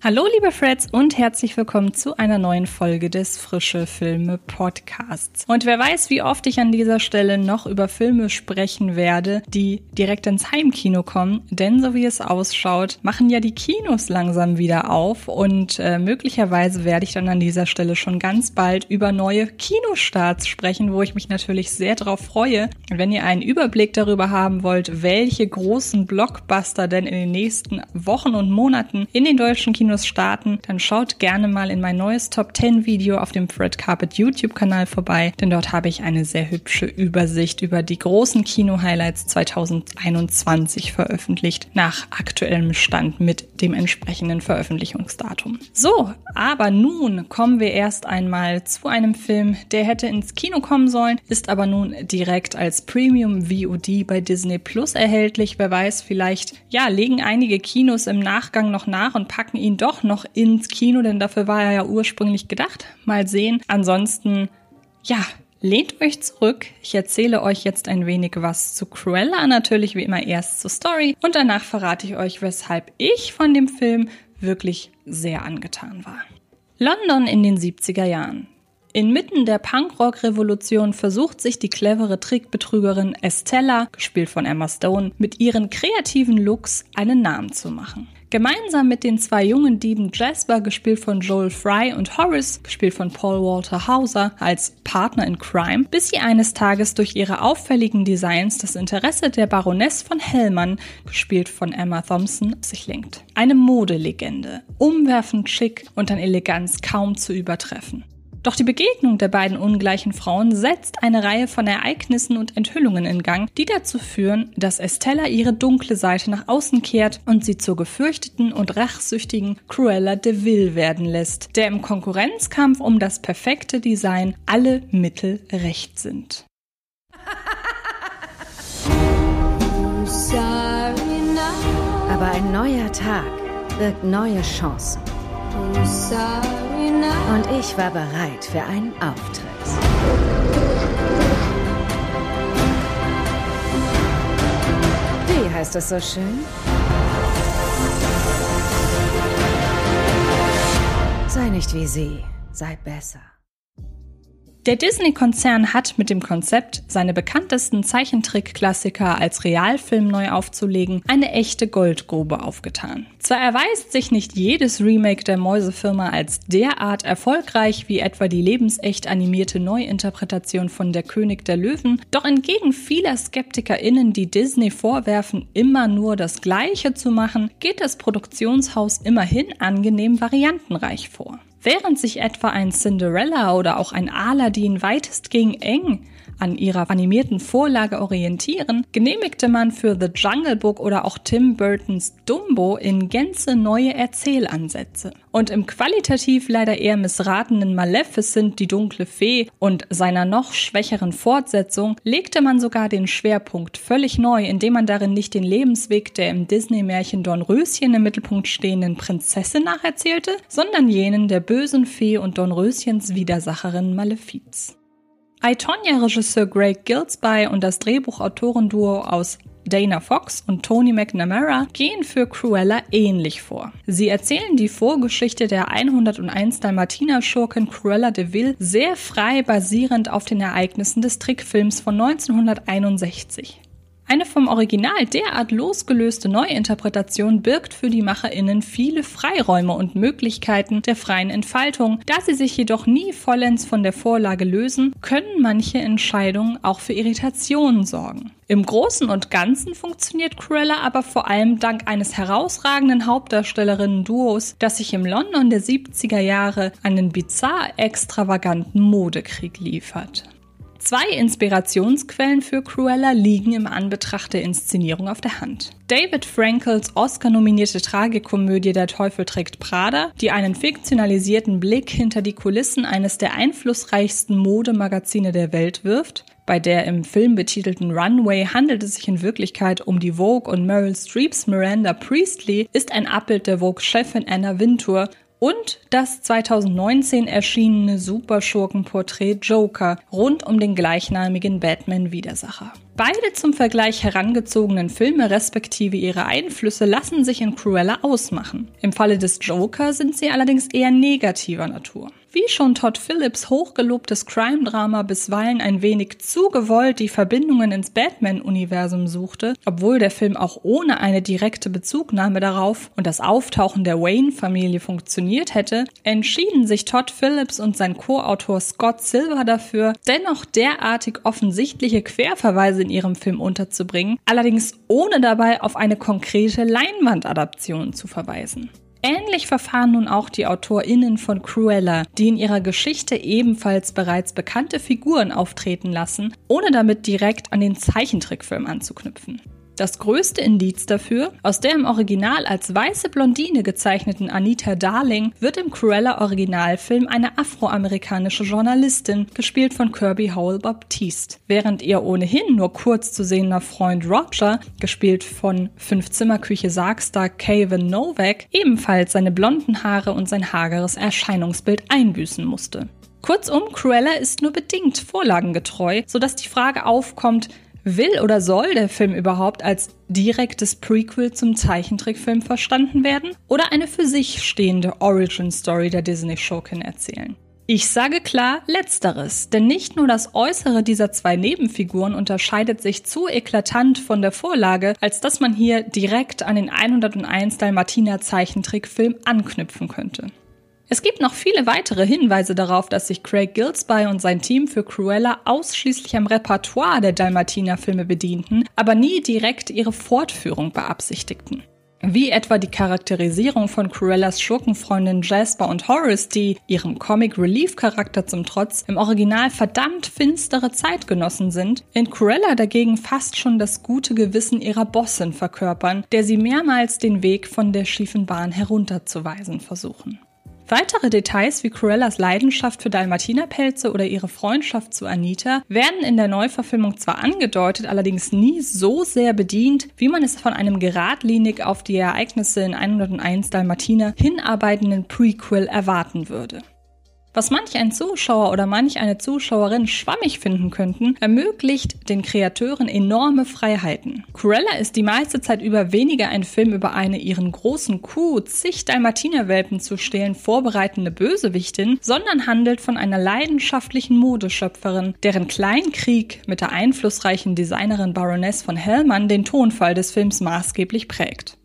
Hallo liebe Freds und herzlich willkommen zu einer neuen Folge des Frische Filme Podcasts. Und wer weiß, wie oft ich an dieser Stelle noch über Filme sprechen werde, die direkt ins Heimkino kommen, denn so wie es ausschaut, machen ja die Kinos langsam wieder auf und äh, möglicherweise werde ich dann an dieser Stelle schon ganz bald über neue Kinostarts sprechen, wo ich mich natürlich sehr darauf freue. Wenn ihr einen Überblick darüber haben wollt, welche großen Blockbuster denn in den nächsten Wochen und Monaten in den deutschen Kinos Kinos starten, dann schaut gerne mal in mein neues Top 10 Video auf dem Fred Carpet YouTube Kanal vorbei, denn dort habe ich eine sehr hübsche Übersicht über die großen Kino Highlights 2021 veröffentlicht, nach aktuellem Stand mit dem entsprechenden Veröffentlichungsdatum. So, aber nun kommen wir erst einmal zu einem Film, der hätte ins Kino kommen sollen, ist aber nun direkt als Premium VOD bei Disney Plus erhältlich. Wer weiß, vielleicht, ja, legen einige Kinos im Nachgang noch nach und packen ihn doch noch ins Kino, denn dafür war er ja ursprünglich gedacht. Mal sehen. Ansonsten, ja, lehnt euch zurück. Ich erzähle euch jetzt ein wenig was zu Cruella, natürlich wie immer erst zur Story und danach verrate ich euch, weshalb ich von dem Film wirklich sehr angetan war. London in den 70er Jahren. Inmitten der Punkrock-Revolution versucht sich die clevere Trickbetrügerin Estella, gespielt von Emma Stone, mit ihren kreativen Looks einen Namen zu machen. Gemeinsam mit den zwei jungen Dieben Jasper, gespielt von Joel Fry, und Horace, gespielt von Paul Walter Hauser, als Partner in Crime, bis sie eines Tages durch ihre auffälligen Designs das Interesse der Baroness von Hellmann, gespielt von Emma Thompson, sich lenkt. Eine Modelegende, umwerfend schick und an Eleganz kaum zu übertreffen. Doch die Begegnung der beiden ungleichen Frauen setzt eine Reihe von Ereignissen und Enthüllungen in Gang, die dazu führen, dass Estella ihre dunkle Seite nach außen kehrt und sie zur gefürchteten und rachsüchtigen Cruella de Vil werden lässt, der im Konkurrenzkampf um das perfekte Design alle Mittel recht sind. Aber ein neuer Tag birgt neue Chancen. Und ich war bereit für einen Auftritt. Wie heißt es so schön? Sei nicht wie sie, sei besser. Der Disney-Konzern hat mit dem Konzept, seine bekanntesten Zeichentrick-Klassiker als Realfilm neu aufzulegen, eine echte Goldgrube aufgetan. Zwar erweist sich nicht jedes Remake der Mäusefirma als derart erfolgreich wie etwa die lebensecht animierte Neuinterpretation von Der König der Löwen, doch entgegen vieler SkeptikerInnen, die Disney vorwerfen, immer nur das Gleiche zu machen, geht das Produktionshaus immerhin angenehm variantenreich vor. Während sich etwa ein Cinderella oder auch ein Aladdin weitestgehend eng an ihrer animierten Vorlage orientieren, genehmigte man für The Jungle Book oder auch Tim Burtons Dumbo in Gänze neue Erzählansätze. Und im qualitativ leider eher missratenen Maleficent, die dunkle Fee und seiner noch schwächeren Fortsetzung legte man sogar den Schwerpunkt völlig neu, indem man darin nicht den Lebensweg der im Disney-Märchen Dornröschen im Mittelpunkt stehenden Prinzessin nacherzählte, sondern jenen der bösen Fee und Dornröschens Widersacherin Malefiz. iTonya-Regisseur Greg Gilsby und das Drehbuchautorenduo aus Dana Fox und Tony McNamara gehen für Cruella ähnlich vor. Sie erzählen die Vorgeschichte der 101 Dalmatiner-Schurkin Cruella de Vil sehr frei basierend auf den Ereignissen des Trickfilms von 1961. Eine vom Original derart losgelöste Neuinterpretation birgt für die MacherInnen viele Freiräume und Möglichkeiten der freien Entfaltung. Da sie sich jedoch nie vollends von der Vorlage lösen, können manche Entscheidungen auch für Irritationen sorgen. Im Großen und Ganzen funktioniert Cruella aber vor allem dank eines herausragenden Hauptdarstellerinnen-Duos, das sich im London der 70er Jahre einen bizarr extravaganten Modekrieg liefert. Zwei Inspirationsquellen für Cruella liegen im Anbetracht der Inszenierung auf der Hand. David Frankels Oscar-nominierte Tragikomödie Der Teufel trägt Prada, die einen fiktionalisierten Blick hinter die Kulissen eines der einflussreichsten Modemagazine der Welt wirft, bei der im Film betitelten Runway handelt es sich in Wirklichkeit um die Vogue und Meryl Streeps Miranda Priestley ist ein Abbild der Vogue-Chefin Anna Wintour und das 2019 erschienene Superschurkenporträt Joker rund um den gleichnamigen Batman-Widersacher. Beide zum Vergleich herangezogenen Filme respektive ihre Einflüsse lassen sich in Cruella ausmachen. Im Falle des Joker sind sie allerdings eher negativer Natur. Wie schon Todd Phillips hochgelobtes Crime-Drama bisweilen ein wenig zu gewollt die Verbindungen ins Batman-Universum suchte, obwohl der Film auch ohne eine direkte Bezugnahme darauf und das Auftauchen der Wayne-Familie funktioniert hätte, entschieden sich Todd Phillips und sein Co-Autor Scott Silver dafür, dennoch derartig offensichtliche Querverweise in ihrem Film unterzubringen, allerdings ohne dabei auf eine konkrete Leinwandadaption zu verweisen. Ähnlich verfahren nun auch die AutorInnen von Cruella, die in ihrer Geschichte ebenfalls bereits bekannte Figuren auftreten lassen, ohne damit direkt an den Zeichentrickfilm anzuknüpfen. Das größte Indiz dafür, aus der im Original als weiße Blondine gezeichneten Anita Darling wird im Cruella Originalfilm eine afroamerikanische Journalistin, gespielt von Kirby Howell Baptiste, während ihr ohnehin nur kurz zu sehender Freund Roger, gespielt von Fünfzimmerküche Sargstar Kevin Novak, ebenfalls seine blonden Haare und sein hageres Erscheinungsbild einbüßen musste. Kurzum, Cruella ist nur bedingt vorlagengetreu, sodass die Frage aufkommt, Will oder soll der Film überhaupt als direktes Prequel zum Zeichentrickfilm verstanden werden oder eine für sich stehende Origin Story der Disney-Schurkin erzählen? Ich sage klar letzteres, denn nicht nur das Äußere dieser zwei Nebenfiguren unterscheidet sich zu eklatant von der Vorlage, als dass man hier direkt an den 101 Dalmatiner Zeichentrickfilm anknüpfen könnte. Es gibt noch viele weitere Hinweise darauf, dass sich Craig Gillespie und sein Team für Cruella ausschließlich am Repertoire der Dalmatiner-Filme bedienten, aber nie direkt ihre Fortführung beabsichtigten. Wie etwa die Charakterisierung von Cruellas Schurkenfreundin Jasper und Horace, die ihrem Comic-Relief-Charakter zum Trotz im Original verdammt finstere Zeitgenossen sind, in Cruella dagegen fast schon das gute Gewissen ihrer Bossin verkörpern, der sie mehrmals den Weg von der schiefen Bahn herunterzuweisen versuchen. Weitere Details wie Cruellas Leidenschaft für Dalmatinerpelze oder ihre Freundschaft zu Anita werden in der Neuverfilmung zwar angedeutet, allerdings nie so sehr bedient, wie man es von einem geradlinig auf die Ereignisse in 101 Dalmatiner hinarbeitenden Prequel erwarten würde. Was manch ein Zuschauer oder manch eine Zuschauerin schwammig finden könnten, ermöglicht den Kreateuren enorme Freiheiten. Cruella ist die meiste Zeit über weniger ein Film über eine ihren großen Kuh, zig Dalmatinerwelpen zu stehlen, vorbereitende Bösewichtin, sondern handelt von einer leidenschaftlichen Modeschöpferin, deren Kleinkrieg mit der einflussreichen Designerin Baroness von Hellman den Tonfall des Films maßgeblich prägt.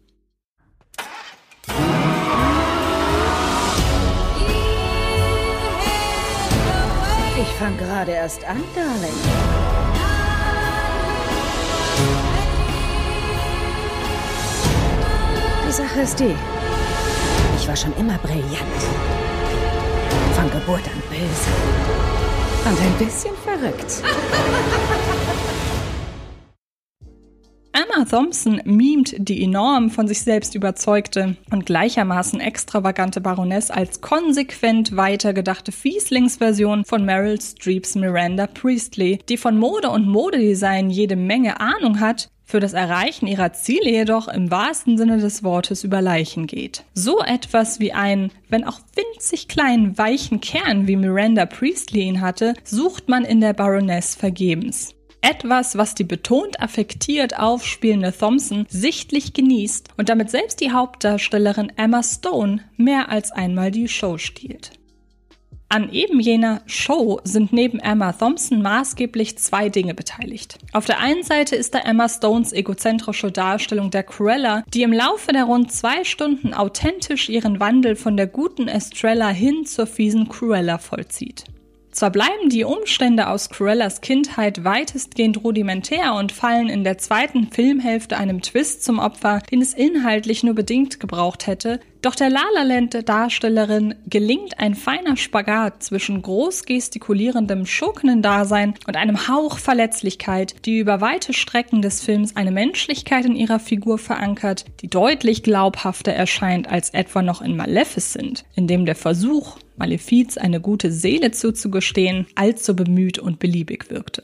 Fang gerade erst an, Darling. Die Sache ist die. Ich war schon immer brillant. Von Geburt an böse. Und ein bisschen verrückt. Emma Thompson mimt die enorm von sich selbst überzeugte und gleichermaßen extravagante Baroness als konsequent weitergedachte Fieslingsversion von Meryl Streeps Miranda Priestley, die von Mode und Modedesign jede Menge Ahnung hat, für das Erreichen ihrer Ziele jedoch im wahrsten Sinne des Wortes über Leichen geht. So etwas wie ein, wenn auch winzig kleinen, weichen Kern wie Miranda Priestley ihn hatte, sucht man in der Baroness vergebens. Etwas, was die betont affektiert aufspielende Thompson sichtlich genießt und damit selbst die Hauptdarstellerin Emma Stone mehr als einmal die Show stiehlt. An eben jener Show sind neben Emma Thompson maßgeblich zwei Dinge beteiligt. Auf der einen Seite ist da Emma Stones egozentrische Darstellung der Cruella, die im Laufe der rund zwei Stunden authentisch ihren Wandel von der guten Estrella hin zur fiesen Cruella vollzieht. Zwar bleiben die Umstände aus Cruellas Kindheit weitestgehend rudimentär und fallen in der zweiten Filmhälfte einem Twist zum Opfer, den es inhaltlich nur bedingt gebraucht hätte, doch der La La Land Darstellerin gelingt ein feiner Spagat zwischen groß gestikulierendem Schurkenen-Dasein und einem Hauch Verletzlichkeit, die über weite Strecken des Films eine Menschlichkeit in ihrer Figur verankert, die deutlich glaubhafter erscheint als etwa noch in Maleficent, in dem der Versuch, Malefiz eine gute Seele zuzugestehen, allzu bemüht und beliebig wirkte.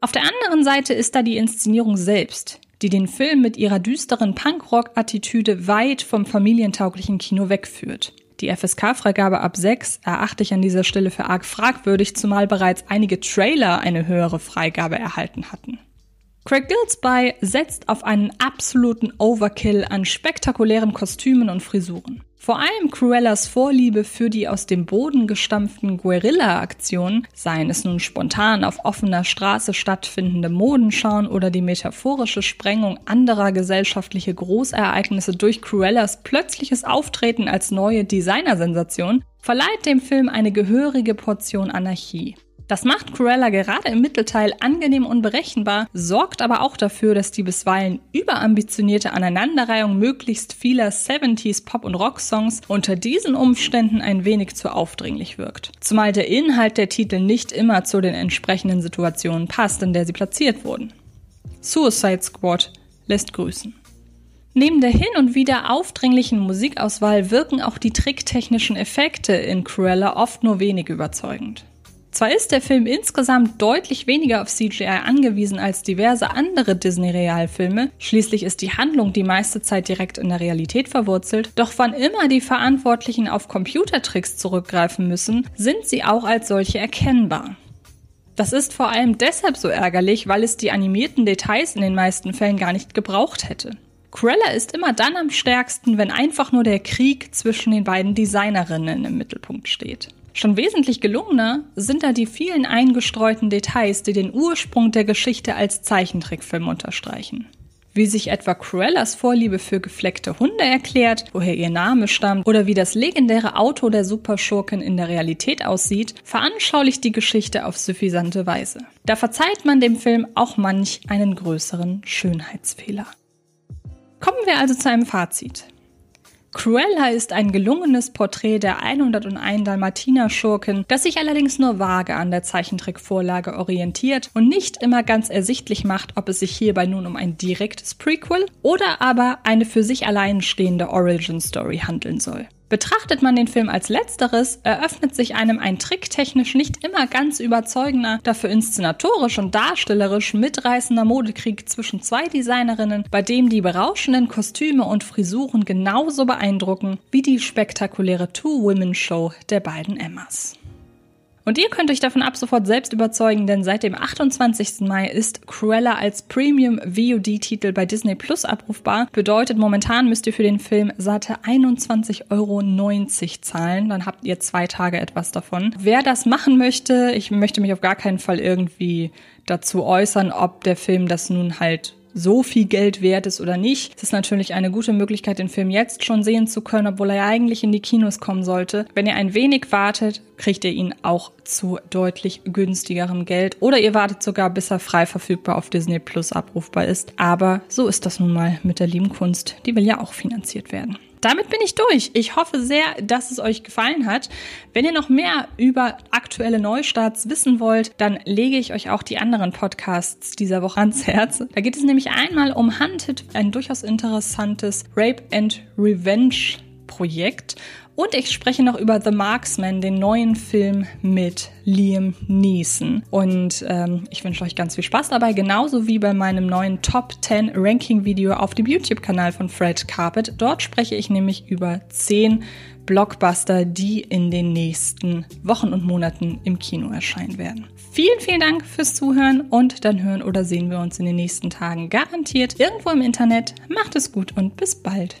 Auf der anderen Seite ist da die Inszenierung selbst, die den Film mit ihrer düsteren Punkrock-Attitüde weit vom familientauglichen Kino wegführt. Die FSK-Freigabe ab 6 erachte ich an dieser Stelle für arg fragwürdig, zumal bereits einige Trailer eine höhere Freigabe erhalten hatten. Craig Gillespie setzt auf einen absoluten Overkill an spektakulären Kostümen und Frisuren. Vor allem Cruellas Vorliebe für die aus dem Boden gestampften Guerilla-Aktionen, seien es nun spontan auf offener Straße stattfindende Modenschauen oder die metaphorische Sprengung anderer gesellschaftliche Großereignisse durch Cruellas plötzliches Auftreten als neue Designersensation, verleiht dem Film eine gehörige Portion Anarchie. Das macht Cruella gerade im Mittelteil angenehm unberechenbar, sorgt aber auch dafür, dass die bisweilen überambitionierte Aneinanderreihung möglichst vieler 70s Pop- und Rock-Songs unter diesen Umständen ein wenig zu aufdringlich wirkt. Zumal der Inhalt der Titel nicht immer zu den entsprechenden Situationen passt, in der sie platziert wurden. Suicide Squad lässt grüßen. Neben der hin und wieder aufdringlichen Musikauswahl wirken auch die tricktechnischen Effekte in Cruella oft nur wenig überzeugend. Zwar ist der Film insgesamt deutlich weniger auf CGI angewiesen als diverse andere Disney-Realfilme, schließlich ist die Handlung die meiste Zeit direkt in der Realität verwurzelt, doch wann immer die Verantwortlichen auf Computertricks zurückgreifen müssen, sind sie auch als solche erkennbar. Das ist vor allem deshalb so ärgerlich, weil es die animierten Details in den meisten Fällen gar nicht gebraucht hätte. Cruella ist immer dann am stärksten, wenn einfach nur der Krieg zwischen den beiden Designerinnen im Mittelpunkt steht. Schon wesentlich gelungener sind da die vielen eingestreuten Details, die den Ursprung der Geschichte als Zeichentrickfilm unterstreichen. Wie sich etwa Cruellas Vorliebe für gefleckte Hunde erklärt, woher ihr Name stammt oder wie das legendäre Auto der Superschurken in der Realität aussieht, veranschaulicht die Geschichte auf suffisante Weise. Da verzeiht man dem Film auch manch einen größeren Schönheitsfehler. Kommen wir also zu einem Fazit. Cruella ist ein gelungenes Porträt der 101 Dalmatiner-Schurken, das sich allerdings nur vage an der Zeichentrickvorlage orientiert und nicht immer ganz ersichtlich macht, ob es sich hierbei nun um ein direktes Prequel oder aber eine für sich allein stehende Origin-Story handeln soll. Betrachtet man den Film als letzteres, eröffnet sich einem ein tricktechnisch nicht immer ganz überzeugender, dafür inszenatorisch und darstellerisch mitreißender Modekrieg zwischen zwei Designerinnen, bei dem die berauschenden Kostüme und Frisuren genauso beeindrucken wie die spektakuläre Two-Women-Show der beiden Emmas. Und ihr könnt euch davon ab sofort selbst überzeugen, denn seit dem 28. Mai ist Cruella als Premium VOD-Titel bei Disney Plus abrufbar. Bedeutet, momentan müsst ihr für den Film satte 21,90 Euro zahlen. Dann habt ihr zwei Tage etwas davon. Wer das machen möchte, ich möchte mich auf gar keinen Fall irgendwie dazu äußern, ob der Film das nun halt so viel Geld wert ist oder nicht. Es ist natürlich eine gute Möglichkeit, den Film jetzt schon sehen zu können, obwohl er ja eigentlich in die Kinos kommen sollte. Wenn ihr ein wenig wartet, kriegt ihr ihn auch zu deutlich günstigerem Geld. Oder ihr wartet sogar, bis er frei verfügbar auf Disney Plus abrufbar ist. Aber so ist das nun mal mit der lieben Kunst. Die will ja auch finanziert werden. Damit bin ich durch. Ich hoffe sehr, dass es euch gefallen hat. Wenn ihr noch mehr über aktuelle Neustarts wissen wollt, dann lege ich euch auch die anderen Podcasts dieser Woche ans Herz. Da geht es nämlich einmal um Hunted, ein durchaus interessantes Rape and Revenge Projekt. Und ich spreche noch über The Marksman, den neuen Film mit Liam Neeson. Und ähm, ich wünsche euch ganz viel Spaß dabei, genauso wie bei meinem neuen Top 10 Ranking Video auf dem YouTube-Kanal von Fred Carpet. Dort spreche ich nämlich über 10 Blockbuster, die in den nächsten Wochen und Monaten im Kino erscheinen werden. Vielen, vielen Dank fürs Zuhören und dann hören oder sehen wir uns in den nächsten Tagen garantiert irgendwo im Internet. Macht es gut und bis bald.